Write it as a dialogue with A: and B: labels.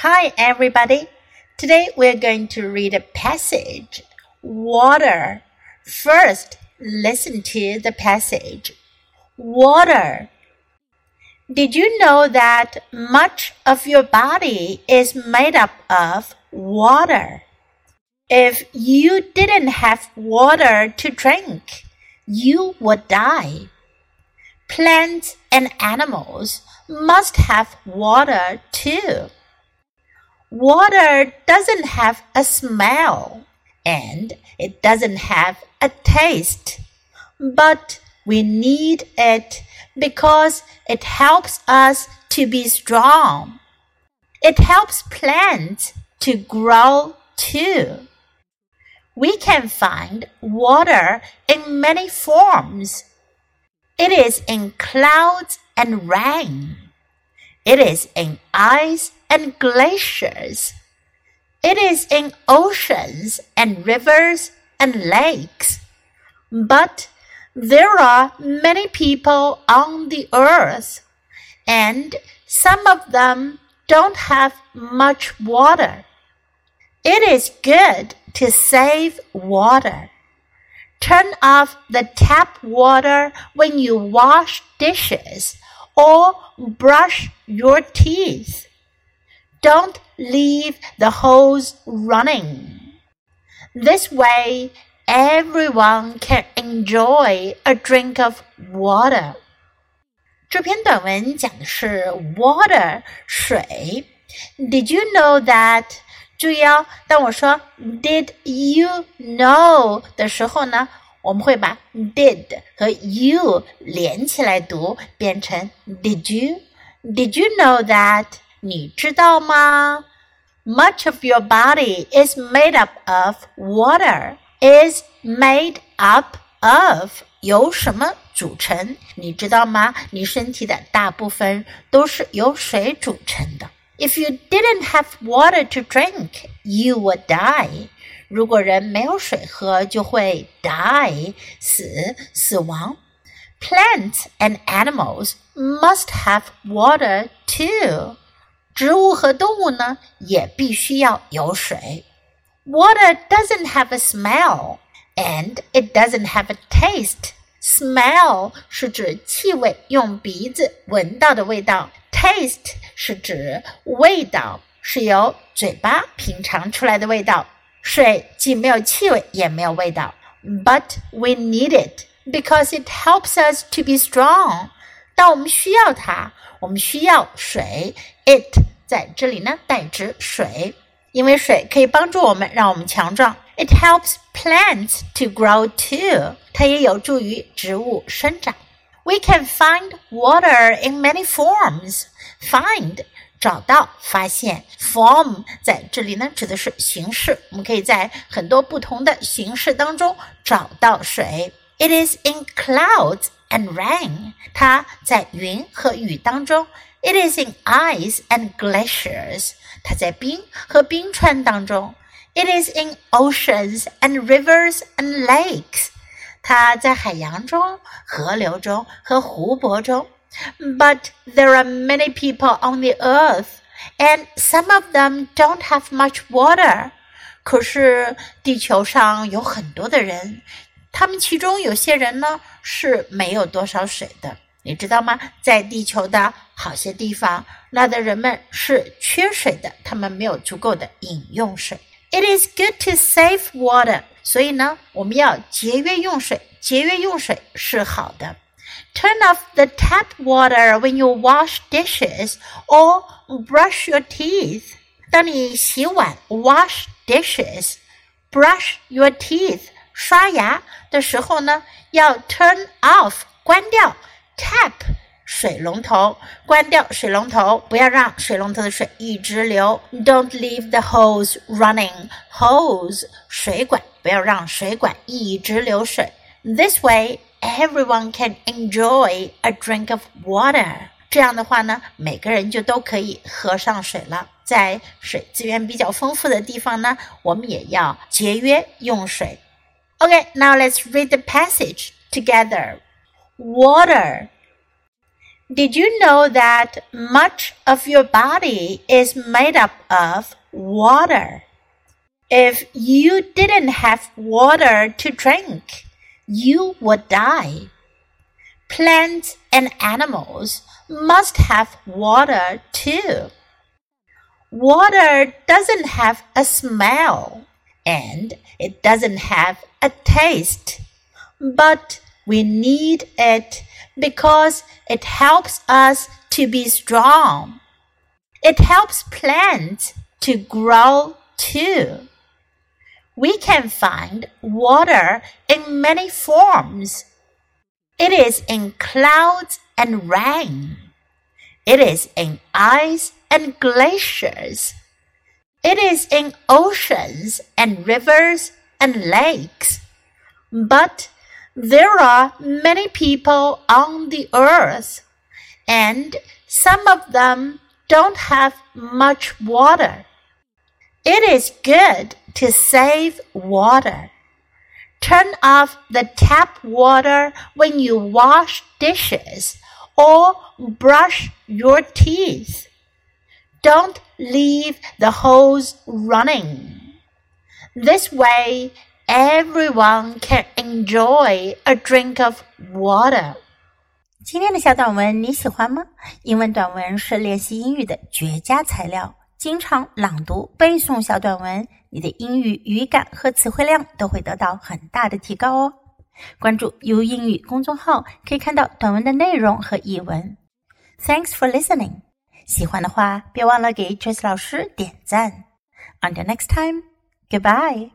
A: Hi, everybody. Today we're going to read a passage. Water. First, listen to the passage. Water. Did you know that much of your body is made up of water? If you didn't have water to drink, you would die. Plants and animals must have water too. Water doesn't have a smell and it doesn't have a taste, but we need it because it helps us to be strong. It helps plants to grow too. We can find water in many forms. It is in clouds and rain. It is in ice and glaciers. It is in oceans and rivers and lakes. But there are many people on the earth, and some of them don't have much water. It is good to save water. Turn off the tap water when you wash dishes or brush your teeth. Don't leave the hose running. This way, everyone can enjoy a drink of water. 这篇短文讲的是 water 水。Did you know that 注意哦，当我说 Did you know 的时候呢，我们会把 did 和 you 连起来读，变成 Did you? Did you know that? 你知道吗？Much of your body is made up of water. Is made up of 由什么组成？你知道吗？你身体的大部分都是由水组成的。If you didn't have water to drink, you would die. 如果人没有水喝，就会 die 死死亡。Plants and animals must have water too. 植物和动物呢，也必须要有水。Water doesn't have a smell, and it doesn't have a taste. Smell 是指气味，用鼻子闻到的味道。Taste 是指味道，是由嘴巴品尝出来的味道。水既没有气味，也没有味道。But we need it because it helps us to be strong。但我们需要它，我们需要水。 It 在这里呢代指水，因为水可以帮助我们，让我们强壮。It helps plants to grow too。它也有助于植物生长。We can find water in many forms. Find 找到、发现，form 在这里呢指的是形式，我们可以在很多不同的形式当中找到水。It is in clouds and rain，它在云和雨当中。It is in ice and glaciers，它在冰和冰川当中。It is in oceans and rivers and lakes。它在海洋中、河流中和湖泊中。But there are many people on the earth, and some of them don't have much water. 可是地球上有很多的人， 他们其中有些人呢是没有多少水的。你知道吗？在地球的好些地方，那的人们是缺水的，他们没有足够的饮用水。It is good to save water. 所以呢，我们要节约用水，节约用水是好的。Turn off the tap water when you wash dishes or brush your teeth. 当你洗碗 wash dishes，brush your teeth 刷牙的时候呢，要 turn off 关掉 tap 水龙头，关掉水龙头，不要让水龙头的水一直流。Don't leave the hose running. Hose 水管，不要让水管一直流水。This way, everyone can enjoy a drink of water. 这样的话呢，每个人就都可以喝上水了。在水资源比较丰富的地方呢，我们也要节约用水。Okay, now let's read the passage together. Water Did you know that much of your body is made up of water? If you didn't have water to drink, you would die. Plants and animals must have water too. Water doesn't have a smell and it doesn't have a taste, but we need it because it helps us to be strong. It helps plants to grow too. We can find water in many forms. It is in clouds and rain. It is in ice and glaciers. It is in oceans and rivers and lakes. But there are many people on the earth, and some of them don't have much water. It is good to save water. Turn off the tap water when you wash dishes or brush your teeth. Don't leave the hose running. This way, everyone can enjoy a drink of water.
B: 今天的小短文你喜欢吗？英文短文是练习英语的绝佳材料。经常朗读、背诵小短文，你的英语语感和词汇量都会得到很大的提高哦。关注 U 英语公众号，可以看到短文的内容和译文。Thanks for listening。 喜欢的话，别忘了给 Trace 老师点赞。Until next time, goodbye.